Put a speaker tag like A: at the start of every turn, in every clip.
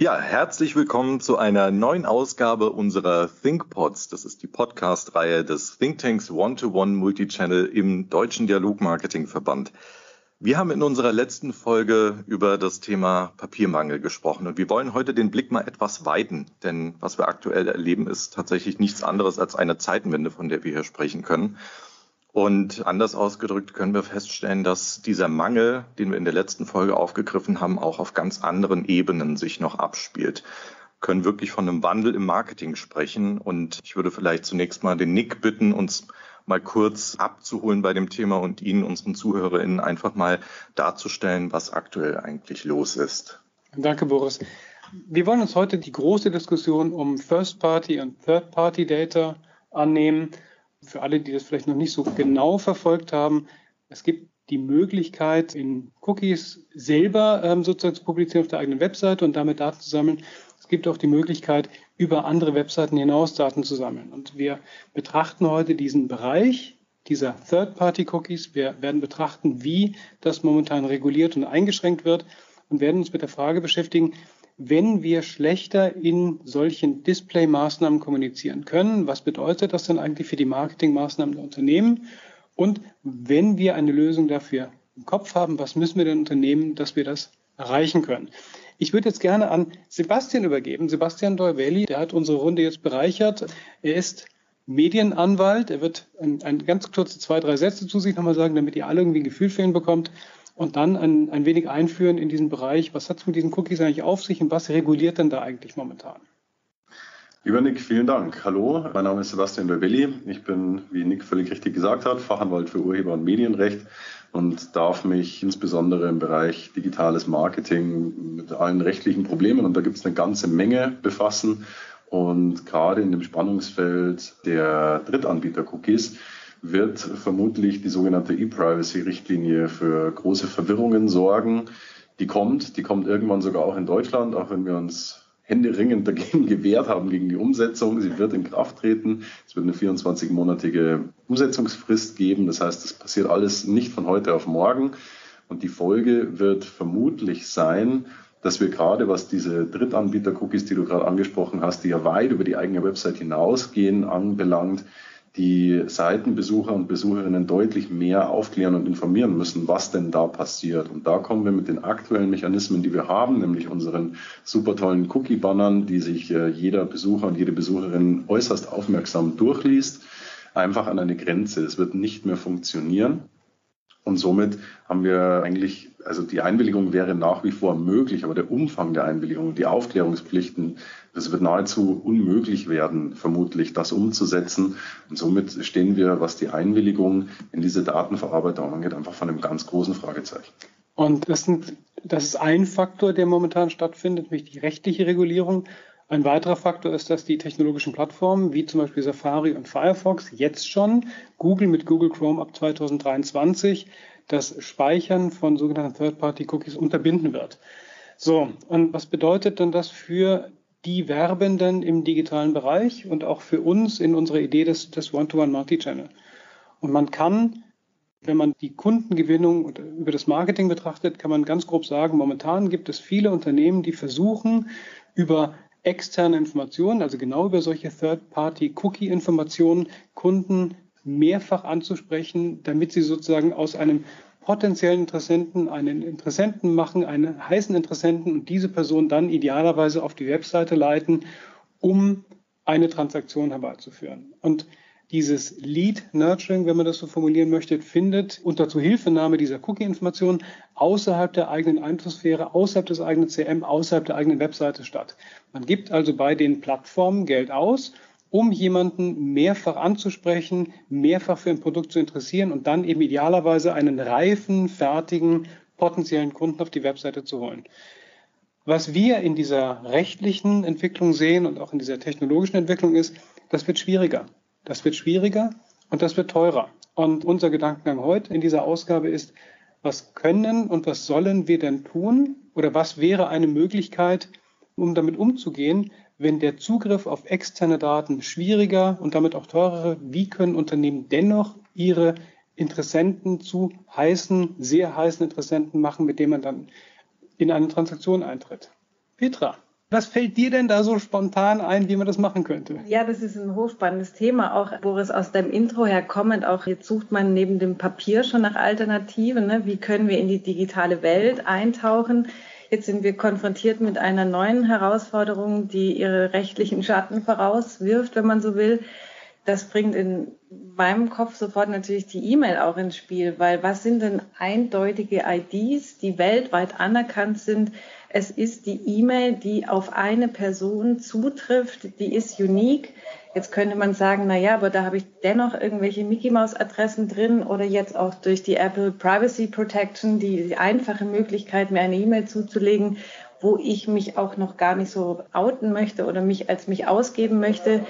A: Ja, herzlich willkommen zu einer neuen Ausgabe unserer ThinkPods. Das ist die Podcast-Reihe des Thinktanks One-to-One Multichannel im Deutschen Dialogmarketingverband. Wir haben in unserer letzten Folge über das Thema Papiermangel gesprochen und wir wollen heute den Blick mal etwas weiten, denn was wir aktuell erleben, ist tatsächlich nichts anderes als eine Zeitenwende, von der wir hier sprechen können. Und anders ausgedrückt können wir feststellen, dass dieser Mangel, den wir in der letzten Folge aufgegriffen haben, auch auf ganz anderen Ebenen sich noch abspielt. Wir können wirklich von einem Wandel im Marketing sprechen. Und ich würde vielleicht zunächst mal den Nick bitten, uns mal kurz abzuholen bei dem Thema und Ihnen, unseren ZuhörerInnen, einfach mal darzustellen, was aktuell eigentlich los ist.
B: Danke, Boris. Wir wollen uns heute die große Diskussion um First-Party und Third-Party-Data annehmen für alle, die das vielleicht noch nicht so genau verfolgt haben, es gibt die Möglichkeit, in Cookies selber ähm, sozusagen zu publizieren auf der eigenen Webseite und damit Daten zu sammeln. Es gibt auch die Möglichkeit, über andere Webseiten hinaus Daten zu sammeln. Und wir betrachten heute diesen Bereich dieser Third-Party-Cookies. Wir werden betrachten, wie das momentan reguliert und eingeschränkt wird und werden uns mit der Frage beschäftigen, wenn wir schlechter in solchen Display-Maßnahmen kommunizieren können. Was bedeutet das denn eigentlich für die Marketingmaßnahmen der Unternehmen? Und wenn wir eine Lösung dafür im Kopf haben, was müssen wir denn unternehmen, dass wir das erreichen können? Ich würde jetzt gerne an Sebastian übergeben. Sebastian Dolvelli, der hat unsere Runde jetzt bereichert. Er ist Medienanwalt. Er wird ein, ein ganz kurze zwei, drei Sätze zu sich nochmal sagen, damit ihr alle irgendwie ein Gefühl für ihn bekommt und dann ein, ein wenig einführen in diesen Bereich, was hat es mit diesen Cookies eigentlich auf sich und was reguliert denn da eigentlich momentan?
C: Lieber Nick, vielen Dank. Hallo, mein Name ist Sebastian Rebelli. Ich bin, wie Nick völlig richtig gesagt hat, Fachanwalt für Urheber- und Medienrecht und darf mich insbesondere im Bereich digitales Marketing mit allen rechtlichen Problemen, und da gibt es eine ganze Menge, befassen. Und gerade in dem Spannungsfeld der Drittanbieter-Cookies wird vermutlich die sogenannte E-Privacy-Richtlinie für große Verwirrungen sorgen. Die kommt, die kommt irgendwann sogar auch in Deutschland, auch wenn wir uns händeringend dagegen gewehrt haben, gegen die Umsetzung. Sie wird in Kraft treten. Es wird eine 24-monatige Umsetzungsfrist geben. Das heißt, es passiert alles nicht von heute auf morgen. Und die Folge wird vermutlich sein, dass wir gerade, was diese Drittanbieter-Cookies, die du gerade angesprochen hast, die ja weit über die eigene Website hinausgehen, anbelangt, die Seitenbesucher und Besucherinnen deutlich mehr aufklären und informieren müssen, was denn da passiert. Und da kommen wir mit den aktuellen Mechanismen, die wir haben, nämlich unseren super tollen Cookie-Bannern, die sich äh, jeder Besucher und jede Besucherin äußerst aufmerksam durchliest, einfach an eine Grenze. Es wird nicht mehr funktionieren. Und somit haben wir eigentlich, also die Einwilligung wäre nach wie vor möglich, aber der Umfang der Einwilligung, die Aufklärungspflichten, es wird nahezu unmöglich werden, vermutlich das umzusetzen. Und somit stehen wir, was die Einwilligung in diese Datenverarbeitung angeht, einfach von einem ganz großen Fragezeichen.
B: Und das, sind, das ist ein Faktor, der momentan stattfindet, nämlich die rechtliche Regulierung. Ein weiterer Faktor ist, dass die technologischen Plattformen wie zum Beispiel Safari und Firefox jetzt schon, Google mit Google Chrome ab 2023, das Speichern von sogenannten Third-Party-Cookies unterbinden wird. So, und was bedeutet denn das für die Werbenden im digitalen Bereich und auch für uns in unserer Idee des, des One-to-One Multi-Channel? Und man kann wenn man die Kundengewinnung über das Marketing betrachtet, kann man ganz grob sagen, momentan gibt es viele Unternehmen, die versuchen, über externe Informationen, also genau über solche Third-Party-Cookie-Informationen, Kunden mehrfach anzusprechen, damit sie sozusagen aus einem potenziellen Interessenten einen Interessenten machen, einen heißen Interessenten und diese Person dann idealerweise auf die Webseite leiten, um eine Transaktion herbeizuführen. Und dieses Lead Nurturing, wenn man das so formulieren möchte, findet unter Zuhilfenahme dieser Cookie-Informationen außerhalb der eigenen Einflusssphäre, außerhalb des eigenen CM, außerhalb der eigenen Webseite statt. Man gibt also bei den Plattformen Geld aus, um jemanden mehrfach anzusprechen, mehrfach für ein Produkt zu interessieren und dann eben idealerweise einen reifen, fertigen, potenziellen Kunden auf die Webseite zu holen. Was wir in dieser rechtlichen Entwicklung sehen und auch in dieser technologischen Entwicklung ist, das wird schwieriger. Das wird schwieriger und das wird teurer. Und unser Gedankengang heute in dieser Ausgabe ist, was können und was sollen wir denn tun oder was wäre eine Möglichkeit, um damit umzugehen, wenn der Zugriff auf externe Daten schwieriger und damit auch teurer, wie können Unternehmen dennoch ihre Interessenten zu heißen, sehr heißen Interessenten machen, mit denen man dann in eine Transaktion eintritt? Petra. Was fällt dir denn da so spontan ein, wie man das machen könnte?
D: Ja, das ist ein hochspannendes Thema, auch Boris aus deinem Intro her kommend. Auch jetzt sucht man neben dem Papier schon nach Alternativen. Ne? Wie können wir in die digitale Welt eintauchen? Jetzt sind wir konfrontiert mit einer neuen Herausforderung, die ihre rechtlichen Schatten vorauswirft, wenn man so will. Das bringt in meinem Kopf sofort natürlich die E-Mail auch ins Spiel, weil was sind denn eindeutige IDs, die weltweit anerkannt sind? Es ist die E-Mail, die auf eine Person zutrifft, die ist unique. Jetzt könnte man sagen, na ja, aber da habe ich dennoch irgendwelche Mickey Mouse Adressen drin oder jetzt auch durch die Apple Privacy Protection die, einfache Möglichkeit, mir eine E-Mail zuzulegen, wo ich mich auch noch gar nicht so outen möchte oder mich als mich ausgeben möchte.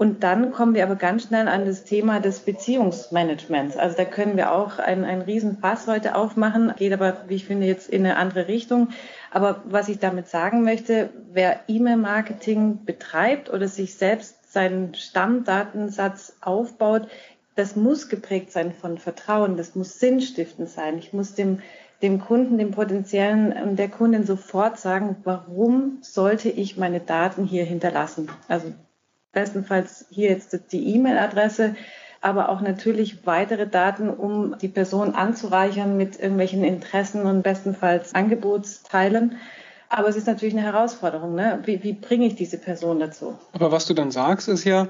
D: Und dann kommen wir aber ganz schnell an das Thema des Beziehungsmanagements. Also da können wir auch einen, einen Riesenfass heute aufmachen, geht aber, wie ich finde, jetzt in eine andere Richtung. Aber was ich damit sagen möchte, wer E-Mail-Marketing betreibt oder sich selbst seinen Stammdatensatz aufbaut, das muss geprägt sein von Vertrauen, das muss sinnstiftend sein. Ich muss dem, dem Kunden, dem potenziellen und der Kundin sofort sagen, warum sollte ich meine Daten hier hinterlassen? Also bestenfalls hier jetzt die E-Mail-Adresse, aber auch natürlich weitere Daten, um die Person anzureichern mit irgendwelchen Interessen und bestenfalls Angebotsteilen. Aber es ist natürlich eine Herausforderung. Ne? Wie, wie bringe ich diese Person dazu?
B: Aber was du dann sagst, ist ja,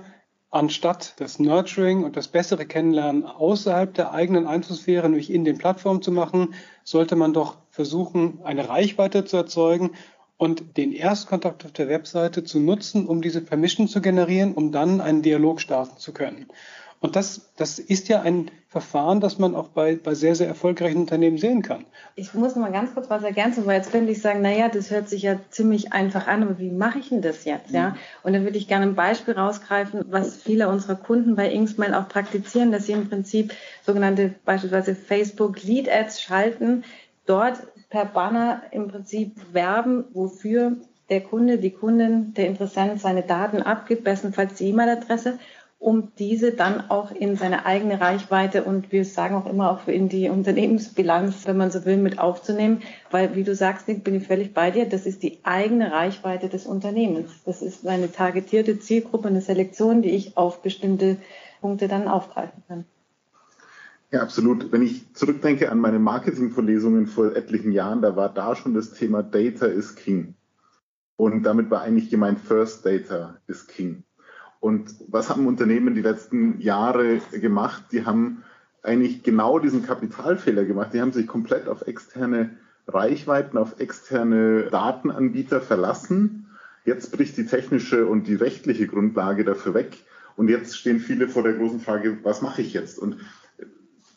B: anstatt das Nurturing und das bessere Kennenlernen außerhalb der eigenen Einflusssphäre, nämlich in den Plattformen zu machen, sollte man doch versuchen, eine Reichweite zu erzeugen und den Erstkontakt auf der Webseite zu nutzen, um diese Permission zu generieren, um dann einen Dialog starten zu können. Und das, das ist ja ein Verfahren, das man auch bei, bei sehr, sehr erfolgreichen Unternehmen sehen kann.
D: Ich muss noch mal ganz kurz was ergänzen, weil jetzt könnte ich sagen, naja, das hört sich ja ziemlich einfach an, aber wie mache ich denn das jetzt? Ja? Mhm. Und dann würde ich gerne ein Beispiel rausgreifen, was viele unserer Kunden bei Inksmail auch praktizieren, dass sie im Prinzip sogenannte beispielsweise Facebook Lead Ads schalten, dort per Banner im Prinzip werben, wofür der Kunde, die Kundin, der Interessent seine Daten abgibt, bestenfalls die E-Mail-Adresse, um diese dann auch in seine eigene Reichweite und wir sagen auch immer auch in die Unternehmensbilanz, wenn man so will, mit aufzunehmen. Weil, wie du sagst, Nick, bin ich völlig bei dir, das ist die eigene Reichweite des Unternehmens. Das ist eine targetierte Zielgruppe, eine Selektion, die ich auf bestimmte Punkte dann aufgreifen kann.
E: Ja, absolut. Wenn ich zurückdenke an meine Marketingvorlesungen vor etlichen Jahren, da war da schon das Thema Data is King. Und damit war eigentlich gemeint First Data is King. Und was haben Unternehmen die letzten Jahre gemacht? Die haben eigentlich genau diesen Kapitalfehler gemacht. Die haben sich komplett auf externe Reichweiten, auf externe Datenanbieter verlassen. Jetzt bricht die technische und die rechtliche Grundlage dafür weg. Und jetzt stehen viele vor der großen Frage, was mache ich jetzt? Und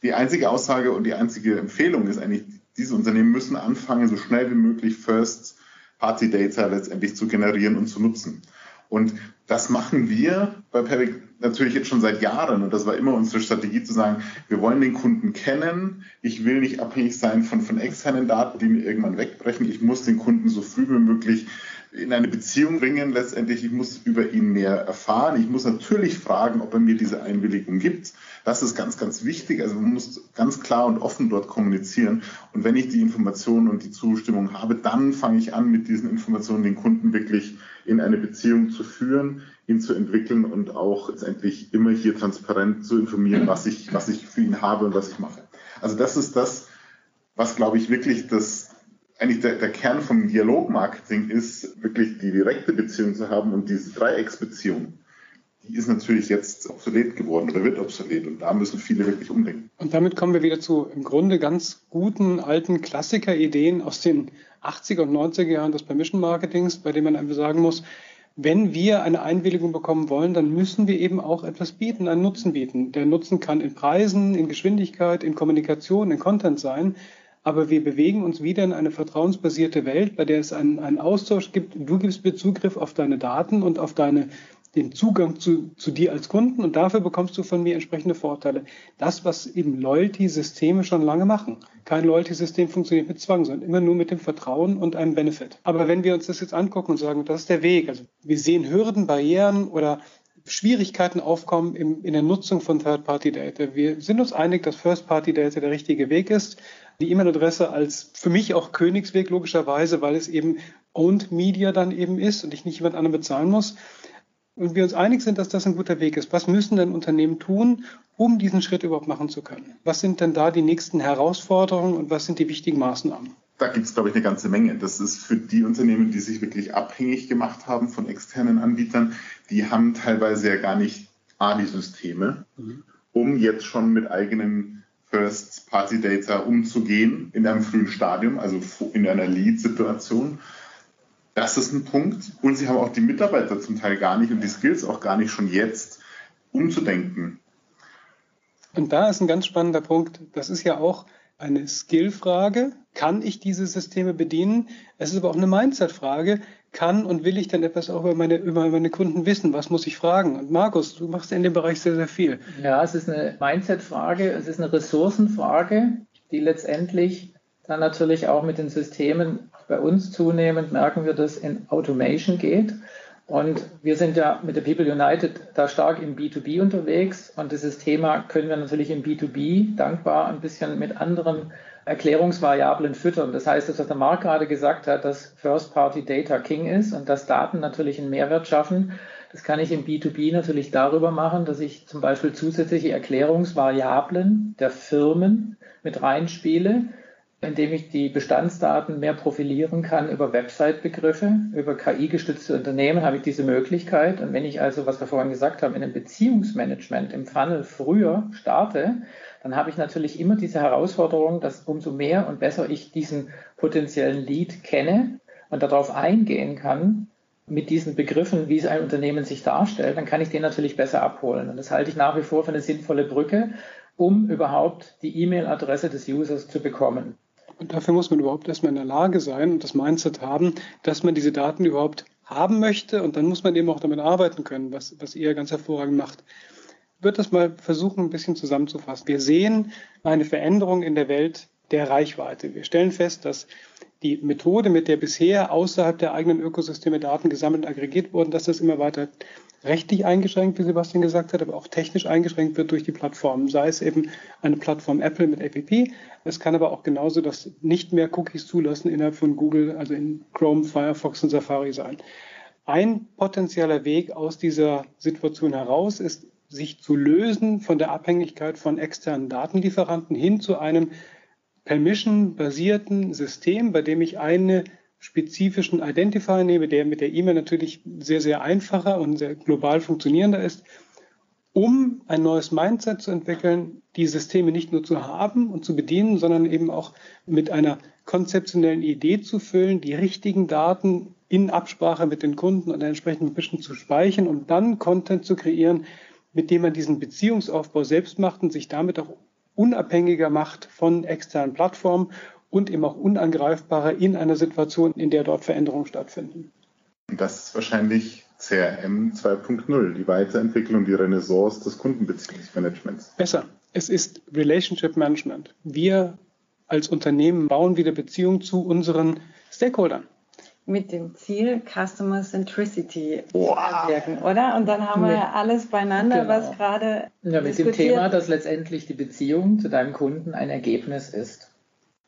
E: die einzige Aussage und die einzige Empfehlung ist eigentlich, diese Unternehmen müssen anfangen, so schnell wie möglich First-Party-Data letztendlich zu generieren und zu nutzen. Und das machen wir bei Peric natürlich jetzt schon seit Jahren. Und das war immer unsere Strategie zu sagen, wir wollen den Kunden kennen. Ich will nicht abhängig sein von, von externen Daten, die mir irgendwann wegbrechen. Ich muss den Kunden so früh wie möglich in eine Beziehung bringen. Letztendlich, ich muss über ihn mehr erfahren. Ich muss natürlich fragen, ob er mir diese Einwilligung gibt. Das ist ganz, ganz wichtig. Also man muss ganz klar und offen dort kommunizieren. Und wenn ich die Informationen und die Zustimmung habe, dann fange ich an, mit diesen Informationen den Kunden wirklich in eine Beziehung zu führen, ihn zu entwickeln und auch letztendlich immer hier transparent zu informieren, was ich, was ich für ihn habe und was ich mache. Also das ist das, was, glaube ich, wirklich das eigentlich der, der Kern vom Dialogmarketing ist, wirklich die direkte Beziehung zu haben und diese Dreiecksbeziehung. Die ist natürlich jetzt obsolet geworden oder wird obsolet und da müssen viele wirklich umdenken.
B: Und damit kommen wir wieder zu im Grunde ganz guten alten Klassiker-Ideen aus den 80er und 90er Jahren des Permission Marketings, bei denen man einfach sagen muss, wenn wir eine Einwilligung bekommen wollen, dann müssen wir eben auch etwas bieten, einen Nutzen bieten. Der Nutzen kann in Preisen, in Geschwindigkeit, in Kommunikation, in Content sein aber wir bewegen uns wieder in eine vertrauensbasierte Welt, bei der es einen, einen Austausch gibt. Du gibst mir Zugriff auf deine Daten und auf deine, den Zugang zu, zu dir als Kunden und dafür bekommst du von mir entsprechende Vorteile. Das, was eben Loyalty-Systeme schon lange machen. Kein Loyalty-System funktioniert mit Zwang, sondern immer nur mit dem Vertrauen und einem Benefit. Aber wenn wir uns das jetzt angucken und sagen, das ist der Weg, also wir sehen Hürden, Barrieren oder Schwierigkeiten aufkommen in der Nutzung von Third-Party-Data. Wir sind uns einig, dass First-Party-Data der richtige Weg ist. Die E-Mail-Adresse als für mich auch Königsweg logischerweise, weil es eben Owned Media dann eben ist und ich nicht jemand anderen bezahlen muss. Und wir uns einig sind, dass das ein guter Weg ist. Was müssen denn Unternehmen tun, um diesen Schritt überhaupt machen zu können? Was sind denn da die nächsten Herausforderungen und was sind die wichtigen Maßnahmen?
E: Da gibt es, glaube ich, eine ganze Menge. Das ist für die Unternehmen, die sich wirklich abhängig gemacht haben von externen Anbietern, die haben teilweise ja gar nicht ADI-Systeme, mhm. um jetzt schon mit eigenen First-Party-Data umzugehen in einem frühen Stadium, also in einer Lead-Situation. Das ist ein Punkt. Und sie haben auch die Mitarbeiter zum Teil gar nicht und die Skills auch gar nicht schon jetzt umzudenken.
B: Und da ist ein ganz spannender Punkt. Das ist ja auch eine Skillfrage. Kann ich diese Systeme bedienen? Es ist aber auch eine Mindset-Frage. Kann und will ich denn etwas auch über meine, über meine Kunden wissen? Was muss ich fragen? Und Markus, du machst in dem Bereich sehr, sehr viel.
F: Ja, es ist eine Mindset-Frage. Es ist eine Ressourcenfrage, die letztendlich dann natürlich auch mit den Systemen bei uns zunehmend merken wir, dass in Automation geht. Und wir sind ja mit der People United da stark im B2B unterwegs. Und dieses Thema können wir natürlich im B2B dankbar ein bisschen mit anderen Erklärungsvariablen füttern. Das heißt, dass was der Marc gerade gesagt hat, dass First-Party Data King ist und dass Daten natürlich einen Mehrwert schaffen. Das kann ich im B2B natürlich darüber machen, dass ich zum Beispiel zusätzliche Erklärungsvariablen der Firmen mit reinspiele indem ich die Bestandsdaten mehr profilieren kann über Website-Begriffe, über KI-gestützte Unternehmen habe ich diese Möglichkeit. Und wenn ich also, was wir vorhin gesagt haben, in einem Beziehungsmanagement im Funnel früher starte, dann habe ich natürlich immer diese Herausforderung, dass umso mehr und besser ich diesen potenziellen Lead kenne und darauf eingehen kann, mit diesen Begriffen, wie es ein Unternehmen sich darstellt, dann kann ich den natürlich besser abholen. Und das halte ich nach wie vor für eine sinnvolle Brücke, um überhaupt die E-Mail-Adresse des Users zu bekommen.
B: Und dafür muss man überhaupt erstmal in der Lage sein und das Mindset haben, dass man diese Daten überhaupt haben möchte und dann muss man eben auch damit arbeiten können, was, was ihr ganz hervorragend macht. Ich würde das mal versuchen, ein bisschen zusammenzufassen. Wir sehen eine Veränderung in der Welt der Reichweite. Wir stellen fest, dass die Methode, mit der bisher außerhalb der eigenen Ökosysteme Daten gesammelt und aggregiert wurden, dass das immer weiter rechtlich eingeschränkt, wie Sebastian gesagt hat, aber auch technisch eingeschränkt wird durch die Plattformen. Sei es eben eine Plattform Apple mit APP. Es kann aber auch genauso das nicht mehr Cookies zulassen innerhalb von Google, also in Chrome, Firefox und Safari sein. Ein potenzieller Weg aus dieser Situation heraus ist, sich zu lösen von der Abhängigkeit von externen Datenlieferanten hin zu einem permission-basierten System, bei dem ich eine spezifischen Identifier nehme, der mit der E-Mail natürlich sehr, sehr einfacher und sehr global funktionierender ist, um ein neues Mindset zu entwickeln, die Systeme nicht nur zu haben und zu bedienen, sondern eben auch mit einer konzeptionellen Idee zu füllen, die richtigen Daten in Absprache mit den Kunden und entsprechenden Mission zu speichern, um dann Content zu kreieren, mit dem man diesen Beziehungsaufbau selbst macht und sich damit auch unabhängiger macht von externen Plattformen und eben auch unangreifbarer in einer Situation, in der dort Veränderungen stattfinden.
E: Das ist wahrscheinlich CRM 2.0, die Weiterentwicklung, die Renaissance des Kundenbeziehungsmanagements.
B: Besser. Es ist Relationship Management. Wir als Unternehmen bauen wieder Beziehungen zu unseren Stakeholdern
D: mit dem Ziel Customer Centricity wow. wirken, oder? Und dann haben wir ja alles beieinander, genau. was gerade.
F: Ja, mit dem Thema, dass letztendlich die Beziehung zu deinem Kunden ein Ergebnis ist.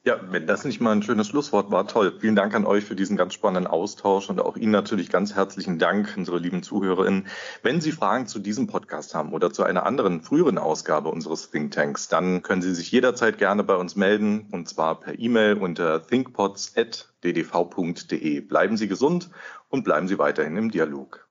A: Ja, wenn das nicht mal ein schönes Schlusswort war, toll. Vielen Dank an euch für diesen ganz spannenden Austausch und auch Ihnen natürlich ganz herzlichen Dank, unsere lieben ZuhörerInnen. Wenn Sie Fragen zu diesem Podcast haben oder zu einer anderen früheren Ausgabe unseres Think Tanks, dann können Sie sich jederzeit gerne bei uns melden und zwar per E-Mail unter thinkpods.ddv.de. Bleiben Sie gesund und bleiben Sie weiterhin im Dialog.